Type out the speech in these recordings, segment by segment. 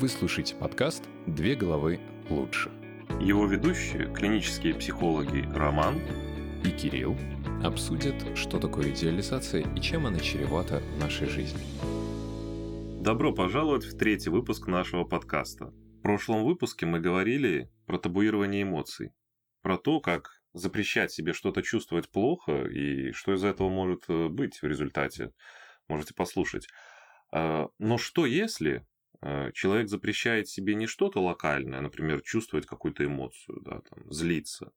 Вы слушаете подкаст «Две головы лучше». Его ведущие, клинические психологи Роман и Кирилл обсудят, что такое идеализация и чем она чревата в нашей жизни. Добро пожаловать в третий выпуск нашего подкаста. В прошлом выпуске мы говорили про табуирование эмоций, про то, как запрещать себе что-то чувствовать плохо и что из этого может э, быть в результате. Можете послушать. А, но что если человек запрещает себе не что-то локальное, например, чувствовать какую-то эмоцию, да, там, злиться,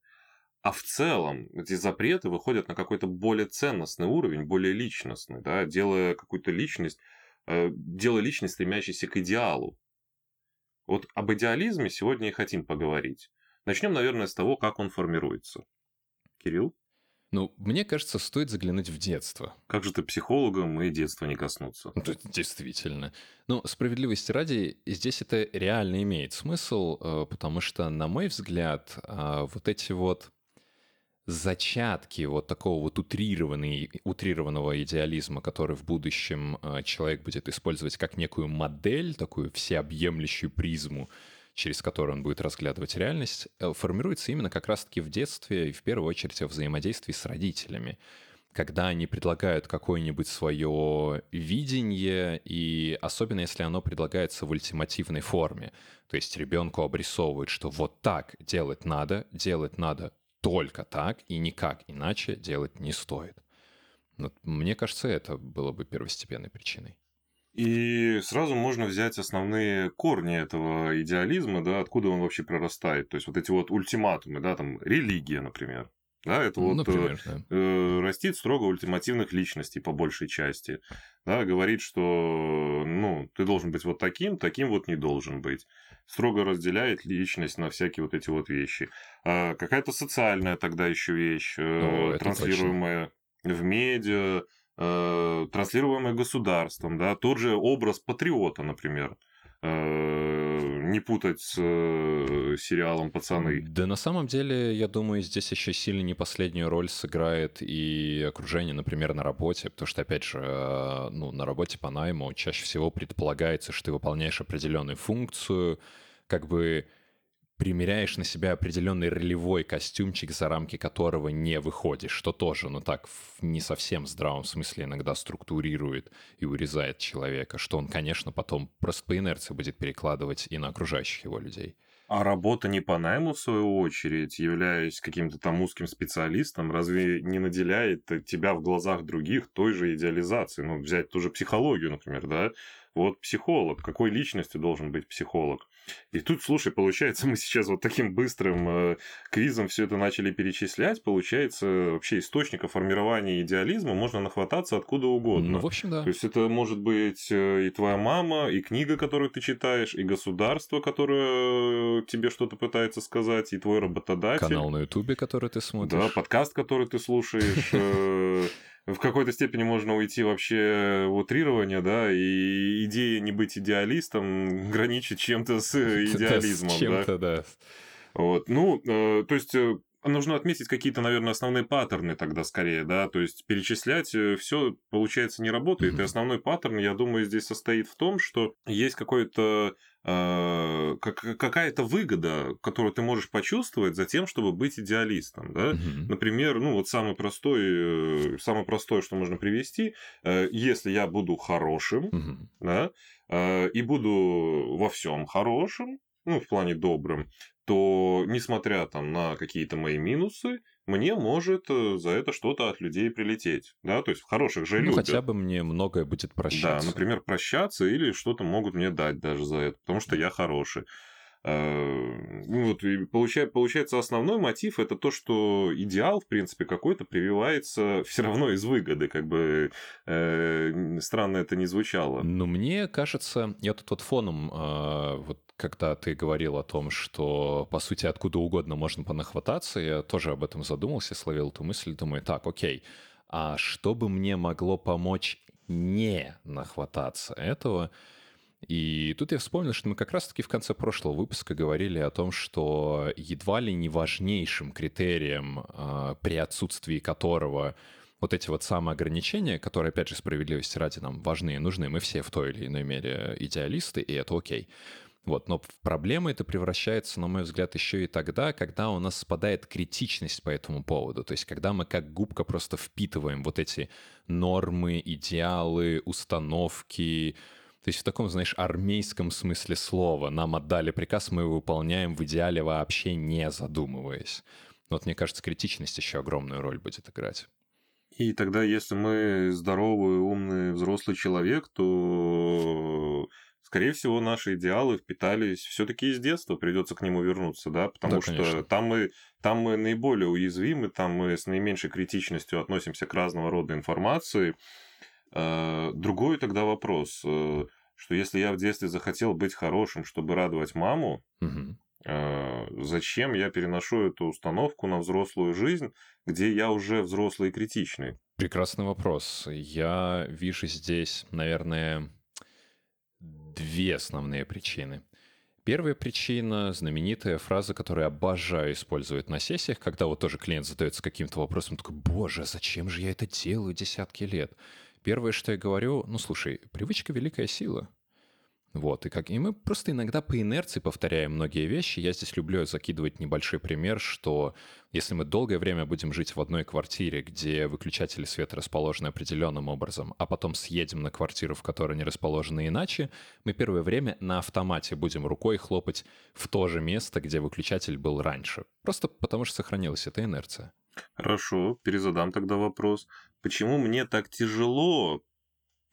а в целом эти запреты выходят на какой-то более ценностный уровень, более личностный, да, делая какую-то личность, э, делая личность, стремящейся к идеалу. Вот об идеализме сегодня и хотим поговорить. Начнем, наверное, с того, как он формируется. Кирилл? Ну, мне кажется, стоит заглянуть в детство. Как же ты психологом и детства не коснуться? Ну, действительно. Ну, справедливости ради, здесь это реально имеет смысл, э, потому что, на мой взгляд, э, вот эти вот зачатки вот такого вот утрированного идеализма, который в будущем э, человек будет использовать как некую модель, такую всеобъемлющую призму, через который он будет разглядывать реальность, э, формируется именно как раз-таки в детстве и в первую очередь во взаимодействии с родителями когда они предлагают какое-нибудь свое видение, и особенно если оно предлагается в ультимативной форме. То есть ребенку обрисовывают, что вот так делать надо, делать надо только так, и никак иначе делать не стоит. Вот, мне кажется, это было бы первостепенной причиной. И сразу можно взять основные корни этого идеализма, да, откуда он вообще прорастает. То есть вот эти вот ультиматумы, да, там религия, например. Да, это вот Например, э, да. э, растит строго ультимативных личностей по большей части. Да, говорит, что ну, ты должен быть вот таким, таким вот не должен быть. Строго разделяет личность на всякие вот эти вот вещи. А какая-то социальная тогда еще вещь, э, транслируемая точно. в медиа, э, транслируемое государством, да, тот же образ патриота, например, э, не путать с э, сериалом «Пацаны». Да на самом деле, я думаю, здесь еще сильно не последнюю роль сыграет и окружение, например, на работе, потому что, опять же, э, ну, на работе по найму чаще всего предполагается, что ты выполняешь определенную функцию, как бы примеряешь на себя определенный ролевой костюмчик, за рамки которого не выходишь, что тоже, ну так, в не совсем здравом смысле иногда структурирует и урезает человека, что он, конечно, потом просто по инерции будет перекладывать и на окружающих его людей. А работа не по найму, в свою очередь, являясь каким-то там узким специалистом, разве не наделяет тебя в глазах других той же идеализацией? Ну, взять ту же психологию, например, да? Вот психолог, какой личностью должен быть психолог? И тут, слушай, получается, мы сейчас вот таким быстрым э, квизом все это начали перечислять. Получается, вообще источника формирования идеализма можно нахвататься откуда угодно. Ну, в общем, да. То есть это может быть э, и твоя мама, и книга, которую ты читаешь, и государство, которое тебе что-то пытается сказать, и твой работодатель. Канал на Ютубе, который ты смотришь. Да, подкаст, который ты слушаешь. Э, в какой-то степени можно уйти вообще в утрирование, да, и идея не быть идеалистом граничит чем-то с идеализмом, с чем-то, да. да. Вот, ну, э, то есть э, нужно отметить какие-то, наверное, основные паттерны тогда скорее, да, то есть перечислять э, все получается не работает. Mm-hmm. И основной паттерн, я думаю, здесь состоит в том, что есть какой-то э, как, какая-то выгода, которую ты можешь почувствовать за тем, чтобы быть идеалистом, да. Mm-hmm. Например, ну вот самый простой, э, самое простое, что можно привести, э, если я буду хорошим, mm-hmm. да, э, и буду во всем хорошим, ну, в плане добрым, то, несмотря там на какие-то мои минусы, мне может э, за это что-то от людей прилететь, да, то есть в хороших же ну, любят. хотя бы мне многое будет прощаться. Да, например, прощаться или что-то могут мне дать даже за это, потому что я хороший. Э, ну, вот, и получается, получается, основной мотив это то, что идеал, в принципе, какой-то прививается все равно из выгоды, как бы э, странно это не звучало. Но мне кажется, я тут вот фоном, э, вот когда ты говорил о том, что, по сути, откуда угодно можно понахвататься, я тоже об этом задумался, словил эту мысль, думаю, так, окей, а что бы мне могло помочь не нахвататься этого? И тут я вспомнил, что мы как раз-таки в конце прошлого выпуска говорили о том, что едва ли не важнейшим критерием, э, при отсутствии которого вот эти вот самоограничения, которые, опять же, справедливости ради нам важны и нужны, мы все в той или иной мере идеалисты, и это окей. Вот, но в проблему это превращается, на мой взгляд, еще и тогда, когда у нас спадает критичность по этому поводу. То есть, когда мы как губка просто впитываем вот эти нормы, идеалы, установки, то есть в таком, знаешь, армейском смысле слова. Нам отдали приказ, мы его выполняем в идеале вообще не задумываясь. Вот мне кажется, критичность еще огромную роль будет играть. И тогда, если мы здоровый, умный, взрослый человек, то, скорее всего, наши идеалы впитались все-таки из детства, придется к нему вернуться, да, потому да, что там мы, там мы наиболее уязвимы, там мы с наименьшей критичностью относимся к разного рода информации, Э, другой тогда вопрос, э, что если я в детстве захотел быть хорошим, чтобы радовать маму, угу. зачем я переношу эту установку на взрослую жизнь, где я уже взрослый и критичный? Прекрасный вопрос. Я вижу здесь, наверное, две основные причины. Первая причина — знаменитая фраза, которую обожаю использовать на сессиях, когда вот тоже клиент задается каким-то вопросом, такой, боже, а зачем же я это делаю десятки лет? Первое, что я говорю, ну слушай, привычка — великая сила. Вот, и, как, и мы просто иногда по инерции повторяем многие вещи. Я здесь люблю закидывать небольшой пример, что если мы долгое время будем жить в одной квартире, где выключатели света расположены определенным образом, а потом съедем на квартиру, в которой они расположены иначе, мы первое время на автомате будем рукой хлопать в то же место, где выключатель был раньше. Просто потому что сохранилась эта инерция. Хорошо, перезадам тогда вопрос. Почему мне так тяжело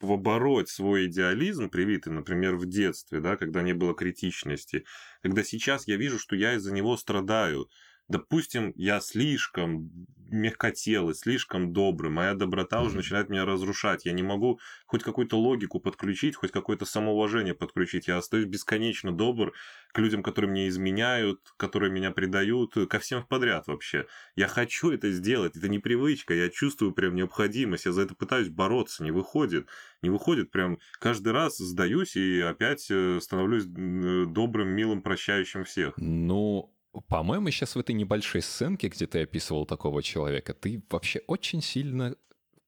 побороть свой идеализм, привитый, например, в детстве, да, когда не было критичности, когда сейчас я вижу, что я из-за него страдаю, допустим, я слишком мягкотелый, слишком добрый, моя доброта mm-hmm. уже начинает меня разрушать. Я не могу хоть какую-то логику подключить, хоть какое-то самоуважение подключить. Я остаюсь бесконечно добр к людям, которые мне изменяют, которые меня предают, ко всем подряд вообще. Я хочу это сделать, это непривычка, я чувствую прям необходимость, я за это пытаюсь бороться, не выходит. Не выходит, прям каждый раз сдаюсь и опять э, становлюсь добрым, милым, прощающим всех. Ну, по-моему, сейчас в этой небольшой сценке, где ты описывал такого человека, ты вообще очень сильно,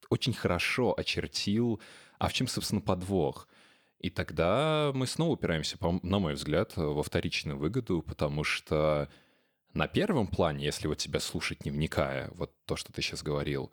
очень хорошо очертил, а в чем, собственно, подвох. И тогда мы снова упираемся, на мой взгляд, во вторичную выгоду, потому что на первом плане, если вот тебя слушать не вникая, вот то, что ты сейчас говорил,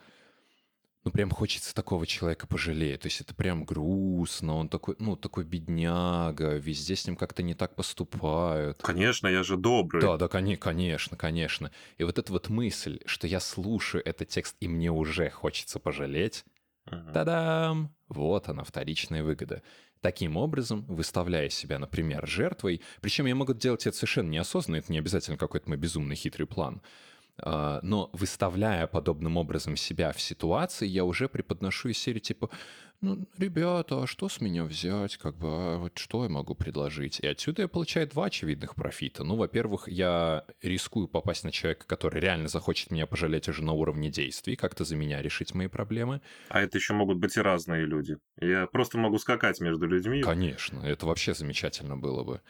ну, прям хочется такого человека пожалеть. То есть это прям грустно, он такой, ну, такой бедняга, везде с ним как-то не так поступают. Конечно, я же добрый. Да, да, конечно, конечно. И вот эта вот мысль, что я слушаю этот текст, и мне уже хочется пожалеть, uh-huh. та-дам! Вот она, вторичная выгода. Таким образом, выставляя себя, например, жертвой, причем я могу делать это совершенно неосознанно, это не обязательно какой-то мой безумный хитрый план, но выставляя подобным образом себя в ситуации, я уже преподношу из серии типа, ну, ребята, а что с меня взять, как бы, а вот что я могу предложить? И отсюда я получаю два очевидных профита. Ну, во-первых, я рискую попасть на человека, который реально захочет меня пожалеть уже на уровне действий, как-то за меня решить мои проблемы. А это еще могут быть и разные люди. Я просто могу скакать между людьми. Конечно, это вообще замечательно было бы.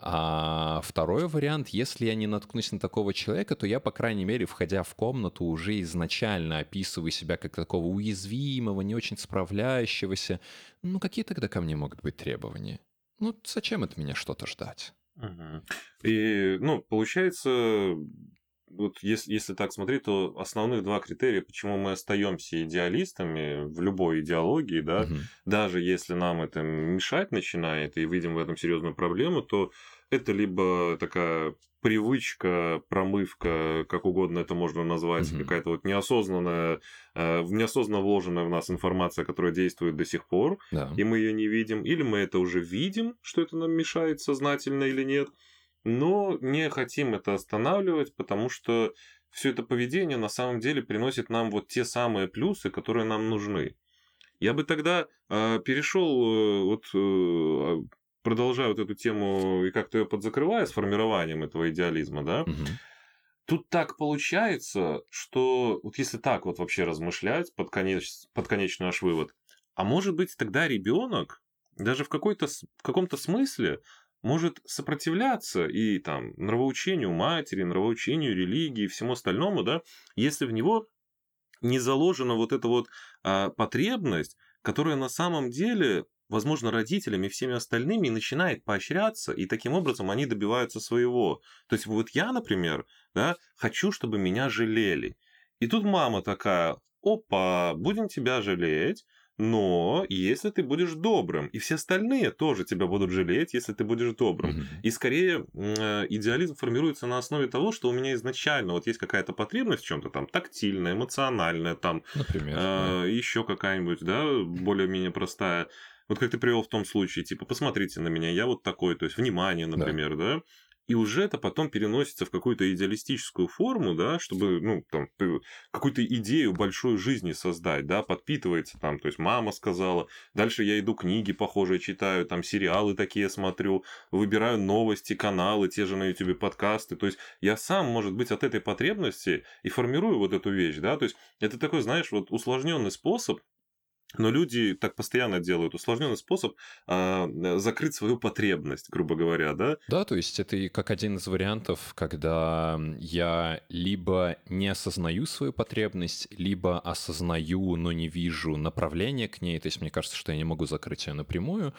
А второй вариант, если я не наткнусь на такого человека, то я, по крайней мере, входя в комнату, уже изначально описываю себя как такого уязвимого, не очень справляющегося. Ну, какие тогда ко мне могут быть требования? Ну, зачем от меня что-то ждать? Угу. И, ну, получается, вот если, если так смотреть, то основных два критерия, почему мы остаемся идеалистами в любой идеологии, да, угу. даже если нам это мешать начинает и видим в этом серьезную проблему, то это либо такая привычка, промывка, как угодно это можно назвать, угу. какая-то вот неосознанная, э, неосознанно вложенная в нас информация, которая действует до сих пор, да. и мы ее не видим, или мы это уже видим, что это нам мешает сознательно или нет, но не хотим это останавливать, потому что все это поведение на самом деле приносит нам вот те самые плюсы, которые нам нужны. Я бы тогда э, перешел, э, вот э, а, продолжая вот эту тему и как-то ее подзакрывая с формированием этого идеализма, да, угу. Тут так получается, что вот если так вот вообще размышлять под, конеч, под конечный наш вывод, а может быть тогда ребенок даже в, какой-то, в каком-то смысле может сопротивляться и там нравоучению матери, нравоучению религии всему остальному, да, если в него не заложена вот эта вот а, потребность, которая на самом деле возможно, родителями и всеми остальными начинает поощряться, и таким образом они добиваются своего. То есть вот я, например, да, хочу, чтобы меня жалели. И тут мама такая, опа, будем тебя жалеть, но если ты будешь добрым, и все остальные тоже тебя будут жалеть, если ты будешь добрым. Mm-hmm. И скорее э, идеализм формируется на основе того, что у меня изначально вот есть какая-то потребность в чем-то там тактильная, эмоциональная, там, Например, э, да. еще какая-нибудь, да, более-менее простая. Вот как ты привел в том случае, типа, посмотрите на меня, я вот такой, то есть внимание, например, да, да? И уже это потом переносится в какую-то идеалистическую форму, да, чтобы, ну, там, какую-то идею большой жизни создать, да, подпитывается там, то есть мама сказала, дальше я иду книги похожие читаю, там, сериалы такие смотрю, выбираю новости, каналы, те же на YouTube подкасты, то есть я сам, может быть, от этой потребности и формирую вот эту вещь, да, то есть это такой, знаешь, вот усложненный способ но люди так постоянно делают усложненный способ а, закрыть свою потребность, грубо говоря, да? Да, то есть это и как один из вариантов, когда я либо не осознаю свою потребность, либо осознаю, но не вижу направления к ней. То есть мне кажется, что я не могу закрыть ее напрямую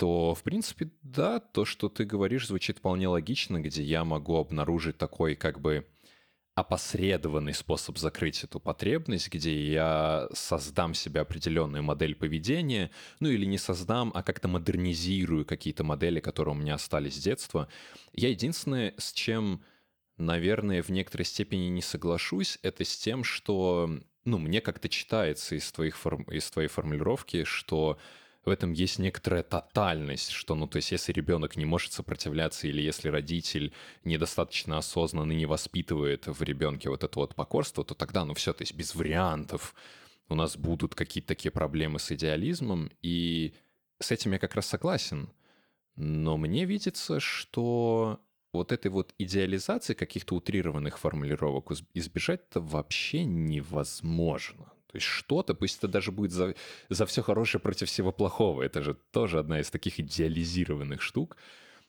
то, в принципе, да, то, что ты говоришь, звучит вполне логично, где я могу обнаружить такой как бы опосредованный способ закрыть эту потребность, где я создам себе определенную модель поведения, ну или не создам, а как-то модернизирую какие-то модели, которые у меня остались с детства. Я единственное, с чем, наверное, в некоторой степени не соглашусь, это с тем, что, ну, мне как-то читается из, твоих форм... из твоей формулировки, что в этом есть некоторая тотальность, что, ну, то есть, если ребенок не может сопротивляться, или если родитель недостаточно осознанно не воспитывает в ребенке вот это вот покорство, то тогда, ну, все, то есть, без вариантов у нас будут какие-то такие проблемы с идеализмом, и с этим я как раз согласен. Но мне видится, что вот этой вот идеализации каких-то утрированных формулировок избежать-то вообще невозможно. То есть что-то, пусть это даже будет за, за все хорошее против всего плохого. Это же тоже одна из таких идеализированных штук.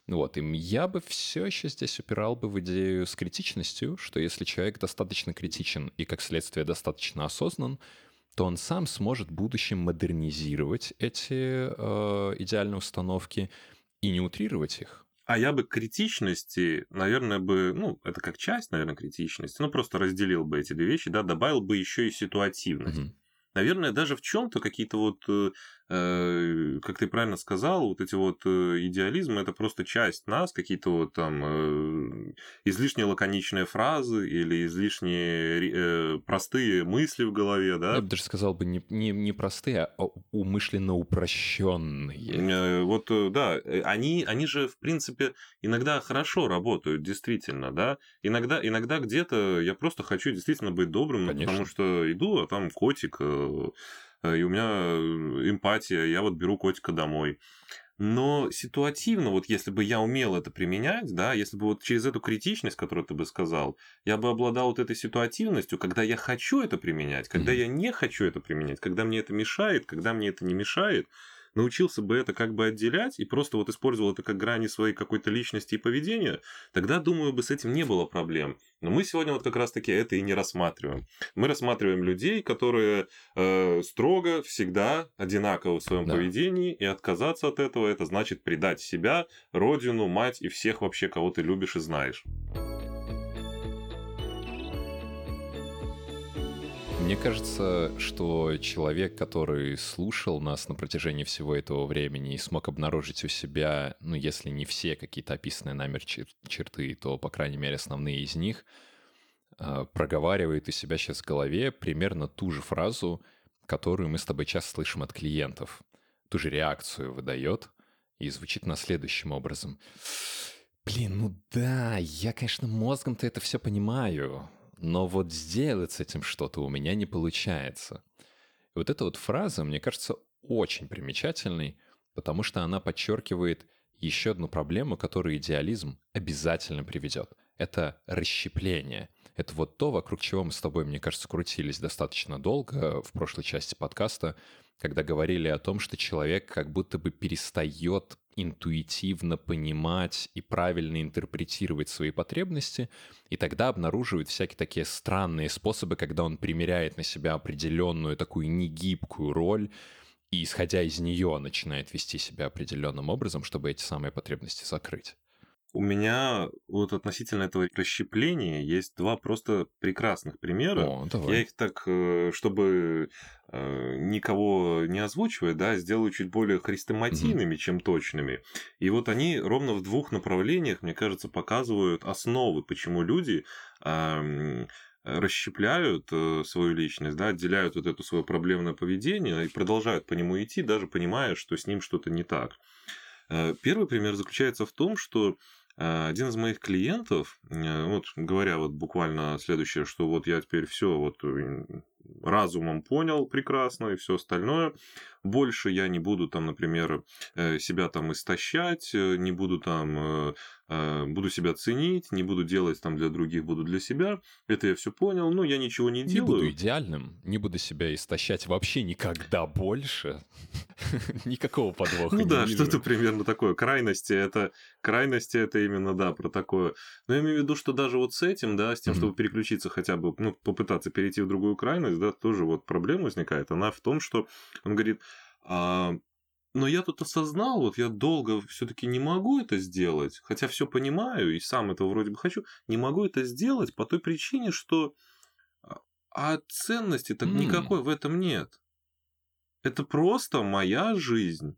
Вот, и я бы все еще здесь упирал бы в идею с критичностью, что если человек достаточно критичен и, как следствие, достаточно осознан, то он сам сможет в будущем модернизировать эти э, идеальные установки и не утрировать их. А я бы критичности, наверное, бы, ну, это как часть, наверное, критичности, ну, просто разделил бы эти две вещи, да, добавил бы еще и ситуативность. Угу. Наверное, даже в чем-то какие-то вот э, как ты правильно сказал, вот эти вот э, идеализмы это просто часть нас, какие-то вот там э, излишне лаконичные фразы или излишне простые мысли в голове, да? Я бы даже сказал бы не, не, не простые, а умышленно упрощенные. Вот, да, они, они же, в принципе, иногда хорошо работают, действительно, да? Иногда, иногда где-то я просто хочу действительно быть добрым, Конечно. потому что иду, а там котик Э, и у меня э, эмпатия, я вот беру котика домой. Но ситуативно, вот если бы я умел это применять, да, если бы вот через эту критичность, которую ты бы сказал, я бы обладал вот этой ситуативностью, когда я хочу это применять, когда mm-hmm. я не хочу это применять, когда мне это мешает, когда мне это не мешает, научился бы это как бы отделять и просто вот использовал это как грани своей какой-то личности и поведения, тогда, думаю, бы с этим не было проблем. Но мы сегодня вот как раз-таки это и не рассматриваем. Мы рассматриваем людей, которые э, строго всегда одинаковы в своем да. поведении, и отказаться от этого это значит предать себя, родину, мать и всех вообще, кого ты любишь и знаешь. Мне кажется, что человек, который слушал нас на протяжении всего этого времени и смог обнаружить у себя, ну, если не все какие-то описанные нами черты, то, по крайней мере, основные из них, а, проговаривает у себя сейчас в голове примерно ту же фразу, которую мы с тобой часто слышим от клиентов. Ту же реакцию выдает и звучит на следующим образом. Блин, ну да, я, конечно, мозгом-то это все понимаю, но вот сделать с этим что-то у меня не получается. И вот эта вот фраза, мне кажется, очень примечательной, потому что она подчеркивает еще одну проблему, которую идеализм обязательно приведет. Это расщепление. Это вот то, вокруг чего мы с тобой, мне кажется, крутились достаточно долго в прошлой части подкаста, когда говорили о том, что человек как будто бы перестает интуитивно понимать и правильно интерпретировать свои потребности, и тогда обнаруживает всякие такие странные способы, когда он примеряет на себя определенную такую негибкую роль и, исходя из нее, начинает вести себя определенным образом, чтобы эти самые потребности закрыть. У меня вот относительно этого расщепления есть два просто прекрасных примера. О, давай. Я их так, э, чтобы никого не озвучивать, да, сделаю чуть более хрестоматийными, чем точными. И вот они ровно в двух направлениях, мне кажется, показывают основы, почему люди расщепляют э, свою личность, да, отделяют вот это свое проблемное поведение и продолжают по нему идти, даже понимая, что с ним что-то не так. Э, Первый пример заключается в том, что э, один из моих клиентов, э, вот говоря вот буквально следующее, что вот я теперь все вот э, разумом понял прекрасно и все остальное, больше я не буду там, например, э, себя там истощать, э, не буду там, э, буду себя ценить, не буду делать там для других, буду для себя. Это я все понял, но я ничего не Не делаю. буду идеальным, не буду себя истощать вообще никогда больше. Никакого подвоха Ну не да, что-то примерно такое. Крайности это, крайности это именно, да, про такое. Но я имею в виду, что даже вот с этим, да, с тем, чтобы переключиться хотя бы, ну, попытаться перейти в другую крайность, да, тоже вот проблема возникает. Она в том, что он говорит, «А, но я тут осознал, вот я долго все-таки не могу это сделать, хотя все понимаю и сам этого вроде бы хочу, не могу это сделать по той причине, что а а ценности-то М. никакой в этом нет. Это просто моя жизнь.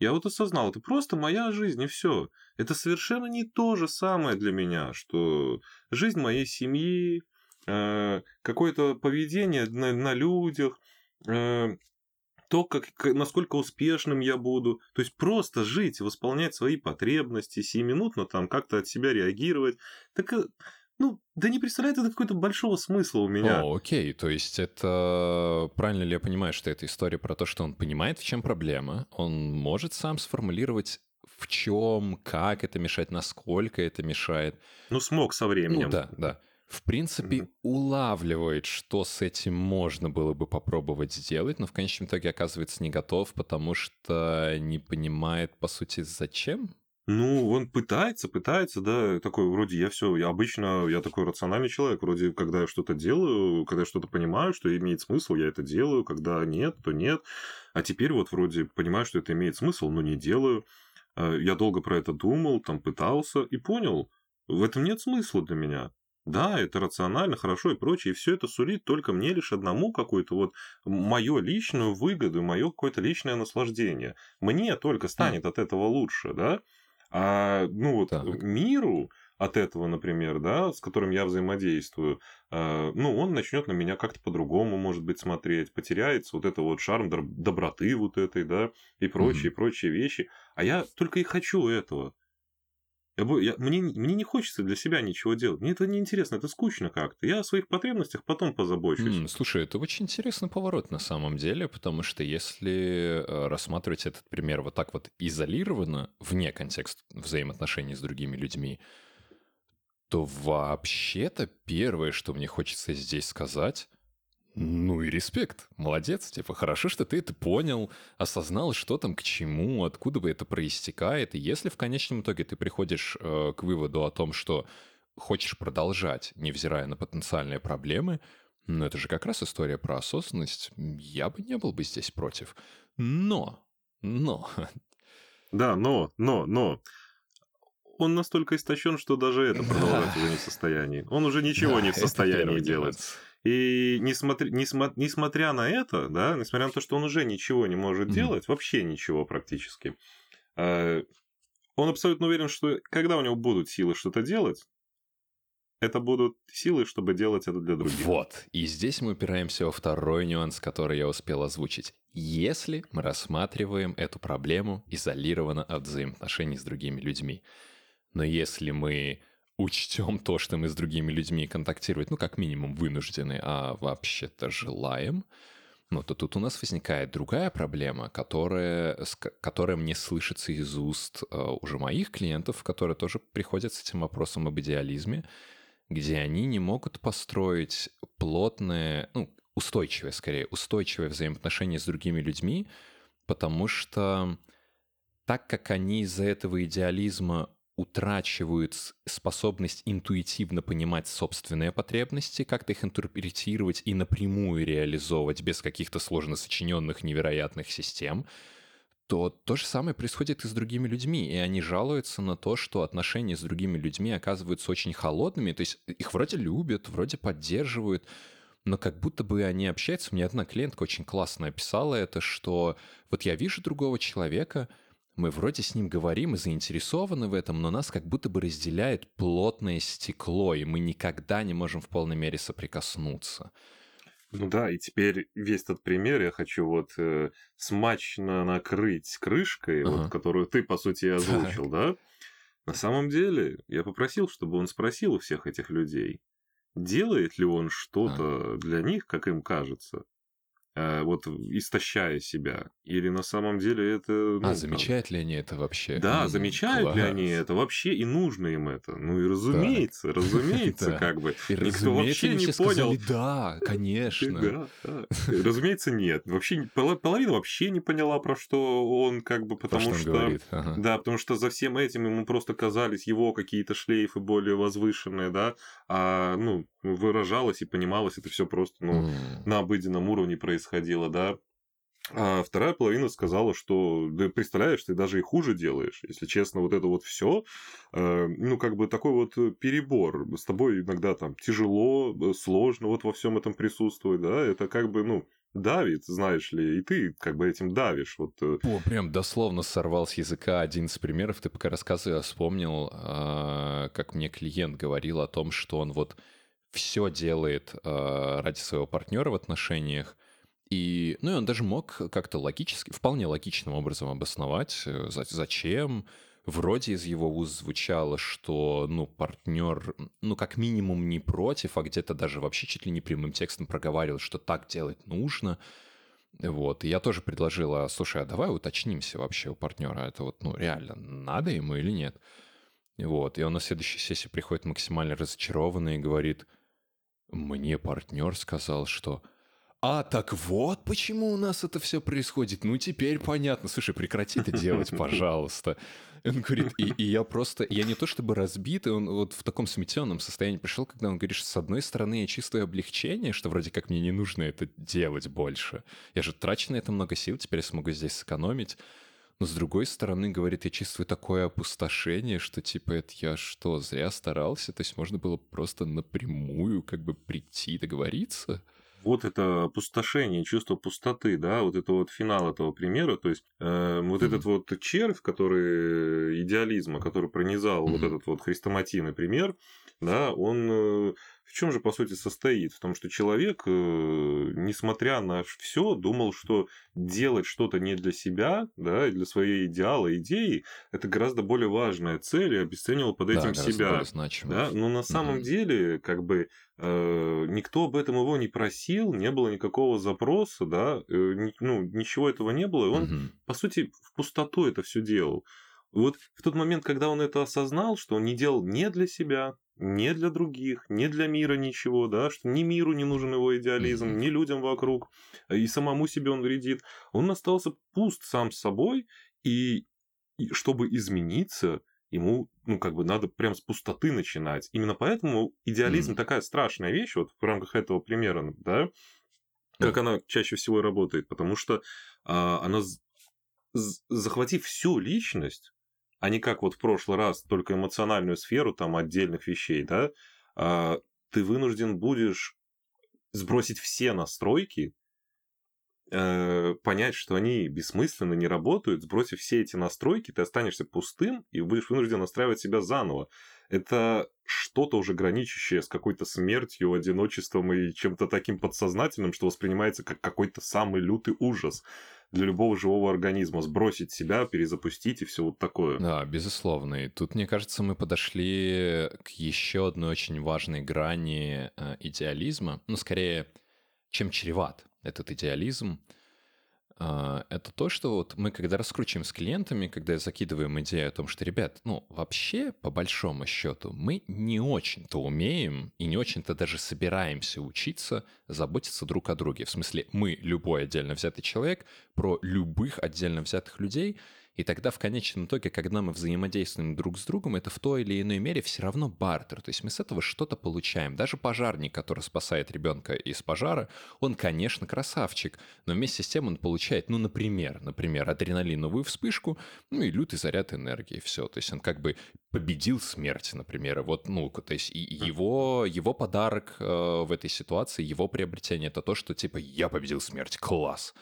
Я вот осознал, это просто моя жизнь, и все. Это совершенно не то же самое для меня, что жизнь моей семьи, какое-то поведение на, на людях, э, то, как, насколько успешным я буду. То есть просто жить, восполнять свои потребности, сиюминутно там как-то от себя реагировать. Так, э, ну, да не представляет это какой-то большого смысла у меня. О, окей, то есть это... Правильно ли я понимаю, что это история про то, что он понимает, в чем проблема, он может сам сформулировать, в чем, как это мешает, насколько это мешает. Ну, смог со временем. Ну да, да. В принципе, улавливает, что с этим можно было бы попробовать сделать, но в конечном итоге оказывается не готов, потому что не понимает, по сути, зачем. Ну, он пытается, пытается, да, такой вроде я все, я обычно, я такой рациональный человек, вроде когда я что-то делаю, когда я что-то понимаю, что имеет смысл, я это делаю, когда нет, то нет. А теперь вот вроде понимаю, что это имеет смысл, но не делаю. Э, Я долго про это думал, там пытался и понял, в этом нет смысла для меня. Да, это рационально, хорошо и прочее, и все это сулит только мне лишь одному какую-то вот мою личную выгоду, мое какое-то личное наслаждение. Мне только станет от этого лучше, да? А, ну вот, Так. миру от этого, например, да, с которым я взаимодействую, э, ну, он начнет на меня как-то по-другому, может быть, смотреть, потеряется вот это вот шарм доб- доброты вот этой, да, и прочие, прочие вещи. А я только и хочу этого. Я, я- мне, мне не хочется для себя ничего делать. Мне это не интересно, это скучно как-то. Я о своих потребностях потом позабочусь. М, слушай, это очень интересный поворот на самом деле, потому что если э, рассматривать этот пример вот так вот изолированно, вне контекста взаимоотношений с другими людьми, то вообще-то первое, что мне хочется здесь сказать, ну и респект, молодец, типа хорошо, что ты это понял, осознал, что там к чему, откуда бы это проистекает, и если в конечном итоге ты приходишь э, к выводу о том, что хочешь продолжать, невзирая на потенциальные проблемы, ну это же как раз история про осознанность, я бы не был бы здесь против. Но, но, Да, но, но, но. Он настолько истощен, что даже это продолжать уже не в состоянии. Он уже ничего да, не в состоянии делать. нюанс. И несмотря, несма- несмотря на это, да, несмотря на то, что он уже ничего не может Мгм. делать, вообще ничего практически, э, он абсолютно уверен, что когда у него будут силы что-то делать, это будут силы, чтобы делать это для других. Вот. И здесь мы упираемся во второй нюанс, который я успел озвучить. Если мы рассматриваем эту проблему изолированно от взаимоотношений с другими людьми. Но если мы учтем то, что мы с другими людьми контактировать, ну, как минимум, вынуждены, а вообще-то желаем, ну, то тут у нас возникает другая проблема, которая, которая мне слышится из уст э, уже моих клиентов, которые тоже приходят с этим вопросом об идеализме, где они не могут построить плотное, ну, устойчивое, скорее, устойчивое взаимоотношение с другими людьми, потому что так как они из-за этого идеализма утрачивают способность интуитивно понимать собственные потребности, как-то их интерпретировать и напрямую реализовывать без каких-то сложно сочиненных невероятных систем, то то же самое происходит и с другими людьми, и они жалуются на то, что отношения с другими людьми оказываются очень холодными, то есть их вроде любят, вроде поддерживают, но как будто бы они общаются. Мне одна клиентка очень классно описала это, что вот я вижу другого человека, мы вроде с ним говорим и заинтересованы в этом, но нас как будто бы разделяет плотное стекло, и мы никогда не можем в полной мере соприкоснуться. Ну да, и теперь весь этот пример я хочу вот э, смачно накрыть крышкой, ага. вот, которую ты, по сути, озвучил, так. да? На самом деле, я попросил, чтобы он спросил у всех этих людей, делает ли он что-то а. для них, как им кажется, вот истощая себя? Или на самом деле это... Ну, а замечают там... ли они это вообще? Да, замечают Класс. ли они это вообще и нужно им это? Ну и разумеется, да. разумеется, как бы. И Никто вообще не понял. Да, конечно. Разумеется, нет. Вообще половина вообще не поняла, про что он как бы, потому что... Да, потому что за всем этим ему просто казались его какие-то шлейфы более возвышенные, да, а, ну, выражалось и понималось это все просто, ну, на обыденном уровне происходило происходило, да. А вторая половина сказала, что, да представляешь, ты даже и хуже делаешь. Если честно, вот это вот все, э, ну, как бы такой вот перебор. С тобой иногда там тяжело, э, сложно вот во всем этом присутствовать, да, это как бы, ну, давит, знаешь ли, и ты как бы этим давишь. Вот. Э. О, прям дословно сорвал с языка один из примеров. Ты пока рассказывал, я вспомнил, а, как мне клиент говорил о том, что он вот все делает а, ради своего партнера в отношениях, и, ну, и он даже мог как-то логически, вполне логичным образом обосновать, э, зачем. Вроде из его уст звучало, что, ну, партнер, ну, как минимум не против, а где-то даже вообще чуть ли не прямым текстом проговаривал, что так делать нужно. Вот, и я тоже предложила, слушай, а давай уточнимся вообще у партнера, это вот, ну, реально, надо ему или нет? Вот, и он на следующей сессии приходит максимально разочарованный и говорит, мне партнер сказал, что а так вот почему у нас это все происходит. Ну теперь понятно. Слушай, прекрати это делать, пожалуйста. Он говорит, и, и я просто, я не то чтобы разбитый, он вот в таком сметенном состоянии пришел, когда он говорит, что с одной стороны я чувствую облегчение, что вроде как мне не нужно это делать больше. Я же трачу на это много сил, теперь я смогу здесь сэкономить. Но с другой стороны, говорит, я чувствую такое опустошение, что типа это я что, зря старался? То есть можно было просто напрямую как бы прийти договориться? Вот это опустошение, чувство пустоты, да, вот это вот финал этого примера, то есть э, вот mm-hmm. этот вот червь, который идеализма, который пронизал mm-hmm. вот этот вот хрестоматийный пример, да, он э, в чем же, по сути, состоит? В том, что человек, э, несмотря на все, думал, что делать что-то не для себя, да, и для своей идеала, идеи, это гораздо более важная цель, и обесценивал под этим да, себя. Да? Но на самом mm-hmm. деле, как бы, э, никто об этом его не просил, не было никакого запроса, да, ну, ничего этого не было, и он, mm-hmm. по сути, в пустоту это все делал. Вот в тот момент, когда он это осознал, что он не делал не для себя, не для других, не для мира ничего, да, что ни миру не нужен его идеализм, mm-hmm. ни людям вокруг, и самому себе он вредит. Он остался пуст сам с собой, и, и чтобы измениться, ему, ну, как бы надо прям с пустоты начинать. Именно поэтому идеализм mm-hmm. такая страшная вещь, вот в рамках этого примера, да, как mm-hmm. она чаще всего работает, потому что а, она, захватив всю личность, а не как вот в прошлый раз, только эмоциональную сферу там отдельных вещей, да, а, ты вынужден будешь сбросить все настройки, э, понять, что они бессмысленно не работают, сбросив все эти настройки, ты останешься пустым и будешь вынужден настраивать себя заново. Это что-то уже граничащее с какой-то смертью, одиночеством и чем-то таким подсознательным, что воспринимается как какой-то самый лютый ужас для любого живого организма. Сбросить себя, перезапустить и все вот такое. Да, безусловно. И тут, мне кажется, мы подошли к еще одной очень важной грани э, идеализма. Ну, скорее, чем чреват этот идеализм – это то, что вот мы когда раскручиваем с клиентами, когда закидываем идею о том, что, ребят, ну, вообще, по большому счету, мы не очень-то умеем и не очень-то даже собираемся учиться заботиться друг о друге. В смысле, мы, любой отдельно взятый человек, про любых отдельно взятых людей И тогда в конечном итоге, когда мы взаимодействуем друг с другом, это в той или иной мере все равно бартер. То есть мы с этого что-то получаем. Даже пожарник, который спасает ребенка из пожара, он, конечно, красавчик, но вместе с тем он получает, ну, например, например, адреналиновую вспышку, ну и лютый заряд энергии, все. То есть он как бы победил смерть, например. Вот, ну, то есть и его, его подарок э, в этой ситуации, его приобретение, это то, что типа я победил смерть, класс.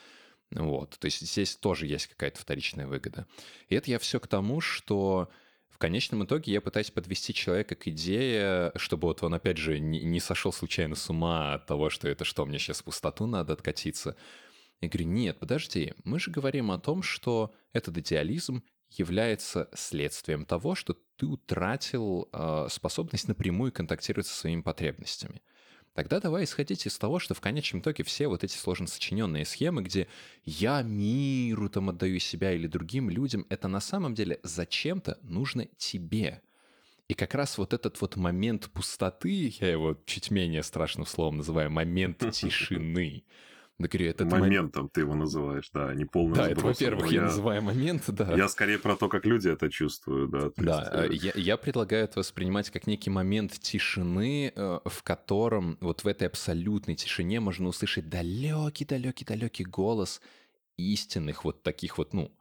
Вот, то есть здесь тоже есть какая-то вторичная выгода. И это я все к тому, что в конечном итоге я пытаюсь подвести человека к идее, чтобы вот он, опять же, не, сошел случайно с ума от того, что это что, мне сейчас в пустоту надо откатиться. Я говорю, нет, подожди, мы же говорим о том, что этот идеализм является следствием того, что ты утратил э, способность напрямую контактировать со своими потребностями. Тогда давай исходить из того, что в конечном итоге все вот эти сложно сочиненные схемы, где я миру там отдаю себя или другим людям, это на самом деле зачем-то нужно тебе. И как раз вот этот вот момент пустоты, я его чуть менее страшным словом называю, момент тишины, да, говорю, этот Моментом мом... ты его называешь, да, не полным Да, сбросом. это, во-первых, я, я называю момент, да. Я скорее про то, как люди это чувствуют, да. Да, есть... Э, я, я предлагаю это воспринимать как некий момент тишины, э, в котором вот в этой абсолютной тишине можно услышать далекий-далекий-далекий голос истинных вот таких вот, ну,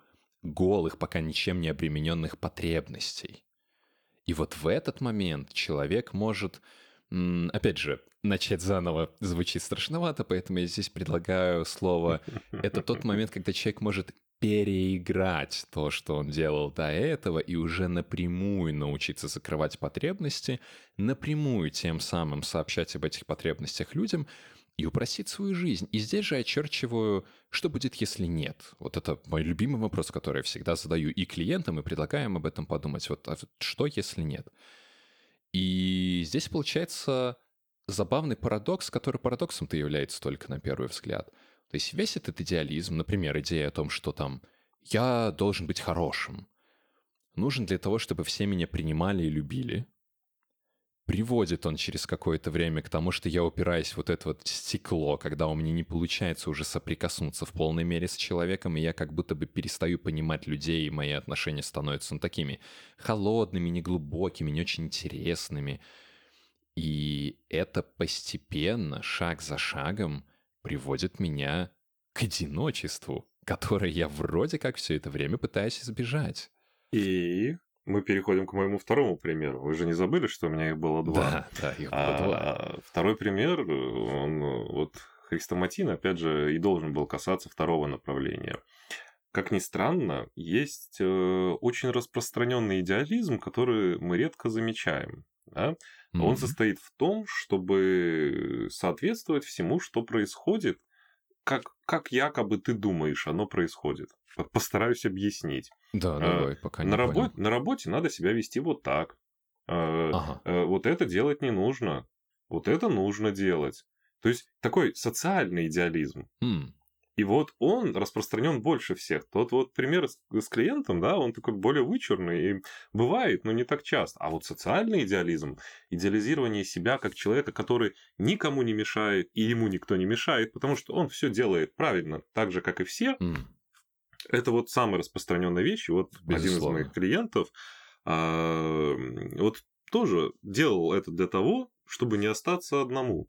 голых, пока ничем не обремененных потребностей. И вот в этот момент человек может Опять же, начать заново звучит страшновато, поэтому я здесь предлагаю слово. Это тот момент, когда человек может переиграть то, что он делал до этого, и уже напрямую научиться закрывать потребности, напрямую тем самым сообщать об этих потребностях людям и упростить свою жизнь. И здесь же очерчиваю, что будет, если нет. Вот это мой любимый вопрос, который я всегда задаю и клиентам, и предлагаем об этом подумать. Вот а что, если нет? И здесь получается забавный парадокс, который парадоксом-то является только на первый взгляд. То есть весь этот идеализм, например, идея о том, что там «я должен быть хорошим», нужен для того, чтобы все меня принимали и любили, приводит он через какое-то время к тому, что я упираюсь в вот это вот стекло, когда у меня не получается уже соприкоснуться в полной мере с человеком, и я как будто бы перестаю понимать людей, и мои отношения становятся ну, такими холодными, неглубокими, не очень интересными. И это постепенно, шаг за шагом, приводит меня к одиночеству, которое я вроде как все это время пытаюсь избежать. И мы переходим к моему второму примеру. Вы же не забыли, что у меня их было два? Да, да, их было а, два. Второй пример, он вот Христоматин, опять же, и должен был касаться второго направления. Как ни странно, есть э, очень распространенный идеализм, который мы редко замечаем. Да? Mm-hmm. Он состоит в том, чтобы соответствовать всему, что происходит, как, как якобы ты думаешь, оно происходит. Постараюсь объяснить. Да, а, давай, пока на, работе, на работе надо себя вести вот так. А, ага. А, вот это делать не нужно. Вот это нужно делать. То есть такой социальный идеализм. Mm. И вот он распространен больше всех. Тот вот пример с, с клиентом, да, он такой более вычурный. И бывает, но не так часто. А вот социальный идеализм, идеализирование себя как человека, который никому не мешает, и ему никто не мешает, потому что он все делает правильно, так же, как и все. Mm. Это вот самая распространенная вещь. Вот Безусловно. один из моих клиентов а, вот тоже делал это для того, чтобы не остаться одному.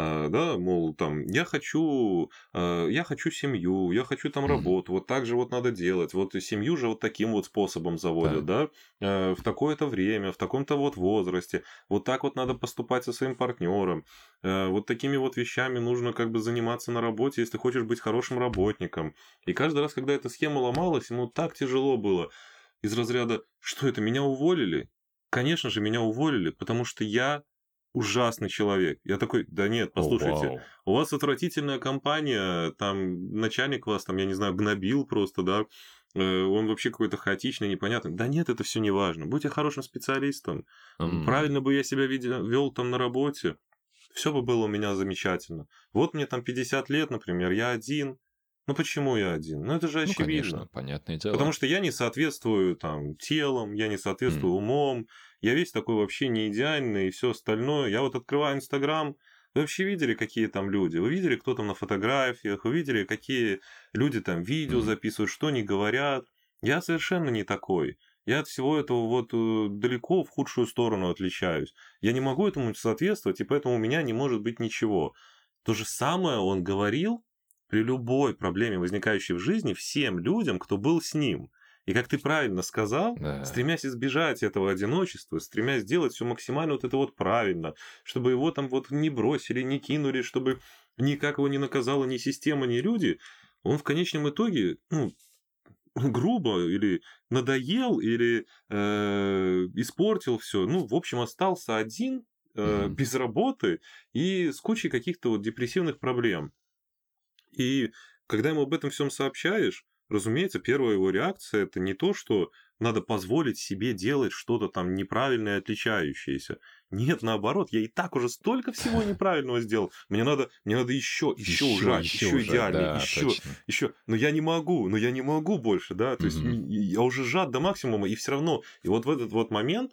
А, да, мол, там, я хочу, а, я хочу семью, я хочу там работу, вот так же вот надо делать, вот семью же вот таким вот способом заводят, да, да? А, в такое-то время, в таком-то вот возрасте, вот так вот надо поступать со своим партнером, вот такими вот вещами нужно как бы заниматься на работе, если хочешь быть хорошим работником. И каждый раз, когда эта схема ломалась, ему так тяжело было из разряда, что это, меня уволили? Конечно же, меня уволили, потому что я ужасный человек. Я такой, да нет, послушайте, oh, wow. у вас отвратительная компания, там начальник вас, там, я не знаю, гнобил просто, да, э, он вообще какой-то хаотичный, непонятный. Да нет, это все не важно. Будьте хорошим специалистом. Mm. Правильно бы я себя видел, вел там на работе. Все бы было у меня замечательно. Вот мне там 50 лет, например, я один. Ну почему я один? Ну это же очевидно. Ну, конечно, понятное дело. Потому что я не соответствую там телом, я не соответствую mm. умом, я весь такой вообще не идеальный и все остальное. Я вот открываю Инстаграм, вы вообще видели, какие там люди? Вы видели, кто там на фотографиях? Вы видели, какие люди там видео записывают, что они говорят? Я совершенно не такой. Я от всего этого вот э, далеко в худшую сторону отличаюсь. Я не могу этому соответствовать, и поэтому у меня не может быть ничего. То же самое он говорил при любой проблеме, возникающей в жизни, всем людям, кто был с ним. И как ты правильно сказал, да. стремясь избежать этого одиночества, стремясь сделать все максимально вот это вот правильно, чтобы его там вот не бросили, не кинули, чтобы никак его не наказала ни система, ни люди, он в конечном итоге, ну, грубо или надоел, или э, испортил все. Ну, в общем, остался один, э, mm-hmm. без работы и с кучей каких-то вот депрессивных проблем. И когда ему об этом всем сообщаешь, Разумеется, первая его реакция это не то, что надо позволить себе делать что-то там неправильное и отличающееся. Нет, наоборот, я и так уже столько всего неправильного сделал. Мне надо, мне надо еще, еще, еще ужать, еще, еще идеальнее, да, еще, точно. еще. Но я не могу, но я не могу больше, да. То есть я уже сжат до максимума, и все равно. И вот в этот вот момент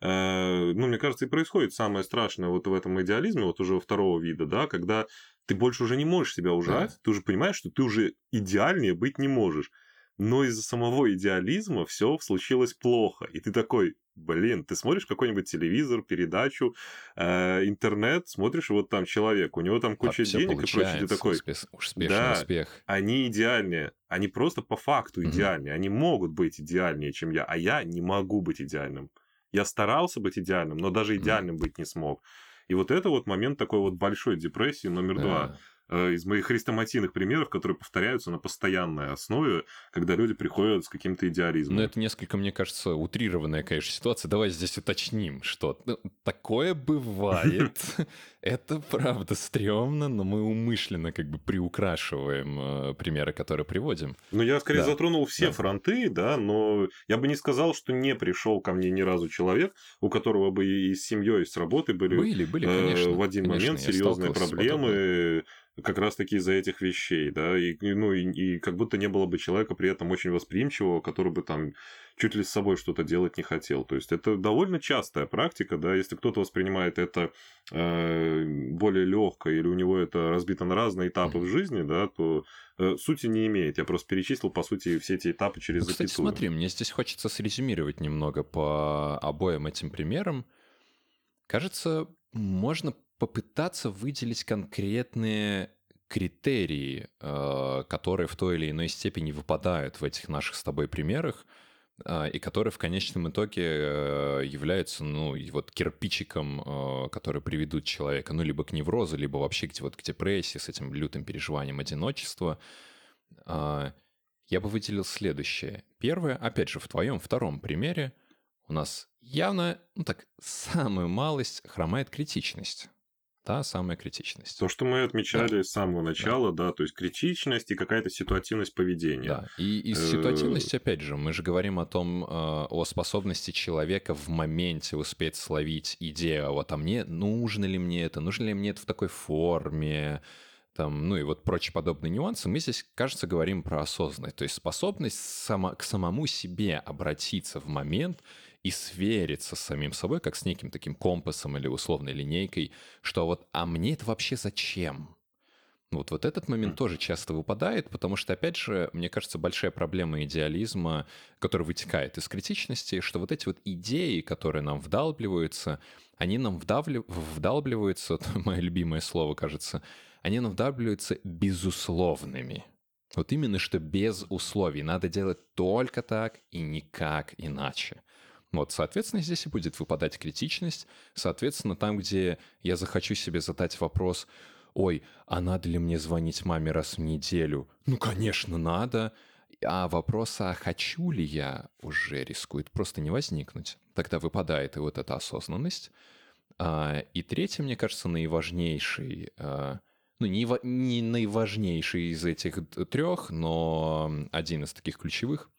э, ну, мне кажется, и происходит самое страшное вот в этом идеализме, вот уже второго вида, да, когда ты больше уже не можешь себя ужать, да. ты уже понимаешь, что ты уже идеальнее быть не можешь. Но из-за самого идеализма все случилось плохо. И ты такой, блин, ты смотришь какой-нибудь телевизор, передачу, э, интернет, смотришь, вот там человек, у него там куча денег и прочее, ты такой, успеш, успешный да, успех. они идеальнее, они просто по факту идеальнее, угу. они могут быть идеальнее, чем я, а я не могу быть идеальным. Я старался быть идеальным, но даже идеальным угу. быть не смог. И вот это вот момент такой вот большой депрессии номер да. два из моих хрестоматийных примеров, которые повторяются на постоянной основе, когда люди приходят с каким-то идеализмом. Ну, это несколько, мне кажется, утрированная, конечно, ситуация. Давай здесь уточним, что ну, такое бывает. Это правда стрёмно, но мы умышленно как бы приукрашиваем э, примеры, которые приводим. Ну, я скорее затронул все фронты, да, но я бы не сказал, что не пришел ко мне ни разу человек, у которого бы и с семьей, и с работой были, э, в один момент серьезные проблемы как раз-таки из-за этих вещей, да, и, ну, и, и как будто не было бы человека при этом очень восприимчивого, который бы там чуть ли с собой что-то делать не хотел. То есть это довольно частая практика, да, если кто-то воспринимает это э, более легко или у него это разбито на разные этапы mm-hmm. в жизни, да, то э, сути не имеет. Я просто перечислил, по сути, все эти этапы через ну, Кстати, запятую. смотри, мне здесь хочется срезюмировать немного по обоим этим примерам. Кажется, можно попытаться выделить конкретные критерии, э, которые в той или иной степени выпадают в этих наших с тобой примерах, э, и которые в конечном итоге э, являются, ну, вот кирпичиком, который приведут человека, ну, либо к неврозу, либо вообще где вот к депрессии с этим лютым переживанием одиночества. Я бы выделил следующее. Первое, опять же, в твоем втором примере у нас явно, ну так, самую малость хромает критичность та самая критичность. То, что мы отмечали да. с самого начала, да. да, то есть критичность и какая-то ситуативность поведения. Да, и из э, ситуативности, опять же, мы же говорим о том, э, о способности человека в моменте успеть словить идею, вот, а мне, нужно ли мне это, нужно ли мне это в такой форме, там, ну и вот прочие подобные нюансы, мы здесь, кажется, говорим про осознанность, то есть способность само, к самому себе обратиться в момент и свериться с самим собой, как с неким таким компасом или условной линейкой, что вот, а мне это вообще зачем? Вот, вот этот момент тоже часто выпадает, потому что, опять же, мне кажется, большая проблема идеализма, которая вытекает из критичности, что вот эти вот идеи, которые нам вдалбливаются, они нам вдавли... вдалбливаются, это мое любимое слово, кажется, они нам вдалбливаются безусловными. Вот именно что без условий. Надо делать только так и никак иначе. Вот, соответственно, здесь и будет выпадать критичность. Соответственно, там, где я захочу себе задать вопрос, ой, а надо ли мне звонить маме раз в неделю? Ну, конечно, надо. А вопроса, хочу ли я, уже рискует просто не возникнуть. Тогда выпадает и вот эта осознанность. А, и третий, мне кажется, наиважнейший, а, ну, не, не наиважнейший из этих трех, но один из таких ключевых,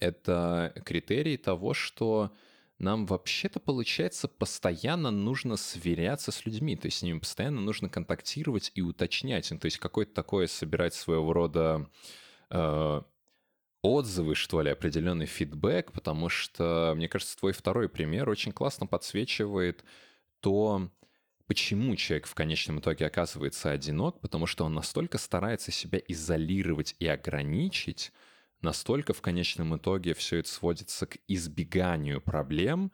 это критерий того, что нам вообще-то, получается, постоянно нужно сверяться с людьми, то есть с ними постоянно нужно контактировать и уточнять, ну, то есть какое-то такое собирать своего рода э, отзывы, что ли, определенный фидбэк, потому что, мне кажется, твой второй пример очень классно подсвечивает то, почему человек в конечном итоге оказывается одинок, потому что он настолько старается себя изолировать и ограничить, настолько в конечном итоге все это сводится к избеганию проблем,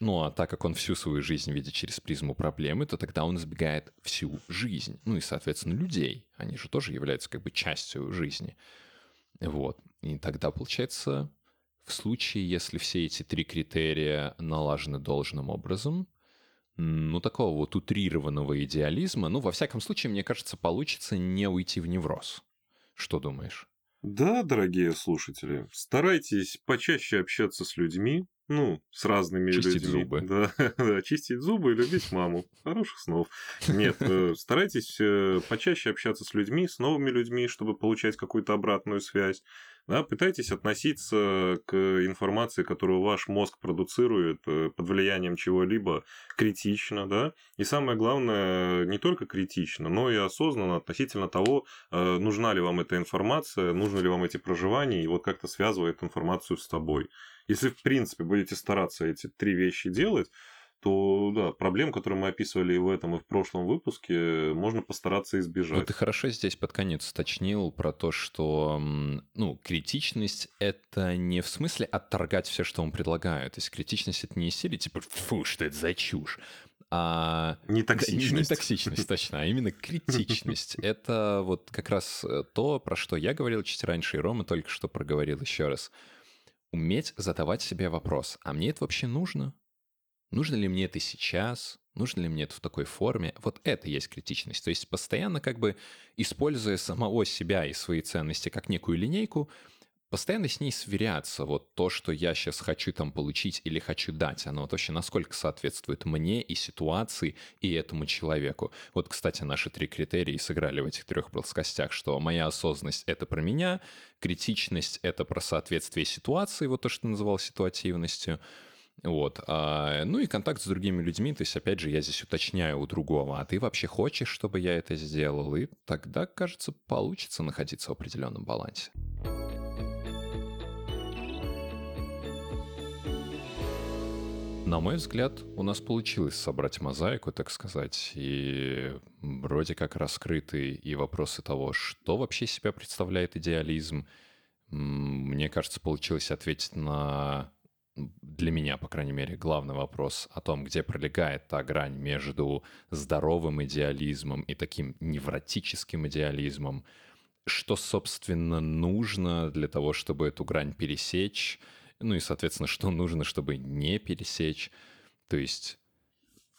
ну, а так как он всю свою жизнь видит через призму проблемы, то тогда он избегает всю жизнь. Ну и, соответственно, людей. Они же тоже являются как бы частью жизни. Вот. И тогда, получается, в случае, если все эти три критерия налажены должным образом, ну, такого вот утрированного идеализма, ну, во всяком случае, мне кажется, получится не уйти в невроз. Что думаешь? Да, дорогие слушатели, старайтесь почаще общаться с людьми, ну, с разными чистить людьми. зубы. Да, да, чистить зубы и любить маму. Хороших снов. Нет, э, старайтесь э, почаще общаться с людьми, с новыми людьми, чтобы получать какую-то обратную связь. Да, пытайтесь относиться к информации, которую ваш мозг продуцирует э, под влиянием чего-либо критично, да, и самое главное, не только критично, но и осознанно относительно того, э, нужна ли вам эта информация, нужны ли вам эти проживания, и вот как-то связывает информацию с тобой. Если, в принципе, будете стараться эти три вещи делать, то да, проблем, которые мы описывали и в этом, и в прошлом выпуске, можно постараться избежать. Вот ты хорошо здесь под конец уточнил про то, что ну, критичность — это не в смысле отторгать все, что вам предлагают. То есть критичность — это не из серии типа «фу, что это за чушь», а... Не токсичность. Не, не токсичность, точно, а именно критичность. Это вот как раз э, то, про что я говорил чуть раньше, и Рома только что проговорил еще раз. Уметь задавать себе вопрос, а мне это вообще нужно? Нужно ли мне это сейчас? Нужно ли мне это в такой форме? Вот это есть критичность. То есть постоянно как бы используя самого себя и свои ценности как некую линейку, постоянно с ней сверяться. Вот то, что я сейчас хочу там получить или хочу дать, оно вот вообще насколько соответствует мне и ситуации, и этому человеку. Вот, кстати, наши три критерия сыграли в этих трех плоскостях, что моя осознанность — это про меня, критичность — это про соответствие ситуации, вот то, что называл ситуативностью — вот. А, ну и контакт с другими людьми, то есть, опять же, я здесь уточняю у другого, а ты вообще хочешь, чтобы я это сделал? И тогда, кажется, получится находиться в определенном балансе. На мой взгляд, у нас получилось собрать мозаику, так сказать, и вроде как раскрыты и вопросы того, что вообще себя представляет идеализм. Мне кажется, получилось ответить на для меня, по крайней мере, главный вопрос о том, где пролегает та грань между здоровым идеализмом и таким невротическим идеализмом, что, собственно, нужно для того, чтобы эту грань пересечь, ну и, соответственно, что нужно, чтобы не пересечь. То есть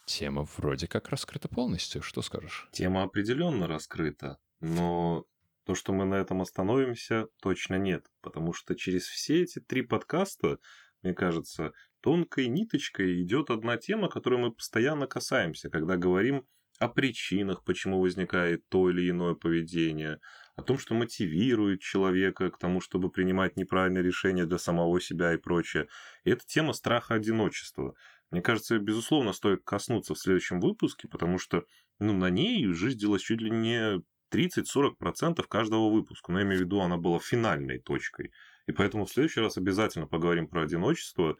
тема вроде как раскрыта полностью. Что скажешь? Тема определенно раскрыта, но то, что мы на этом остановимся, точно нет, потому что через все эти три подкаста мне кажется, тонкой ниточкой идет одна тема, которой мы постоянно касаемся, когда говорим о причинах, почему возникает то или иное поведение, о том, что мотивирует человека к тому, чтобы принимать неправильные решения для самого себя и прочее. И это тема страха одиночества. Мне кажется, безусловно, стоит коснуться в следующем выпуске, потому что ну, на ней жизнилось чуть ли не 30-40% каждого выпуска. Но я имею в виду, она была финальной точкой. И поэтому в следующий раз обязательно поговорим про одиночество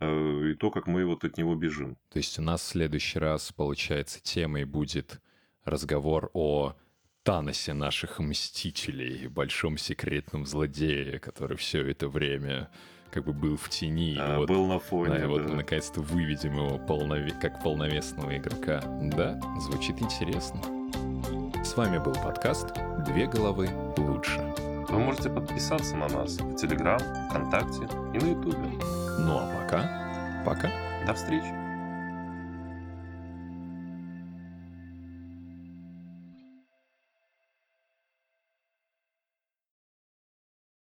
э, и то, как мы вот от него бежим. То есть у нас в следующий раз, получается, темой будет разговор о Таносе наших мстителей, большом секретном злодее, который все это время как бы был в тени. А, вот, был на фоне, да. И да. вот мы наконец-то выведем его полнове... как полновесного игрока. Да, звучит интересно. С вами был подкаст «Две головы лучше». Вы можете подписаться на нас в Телеграм, ВКонтакте и на Ютубе. Ну а пока, пока. До встречи.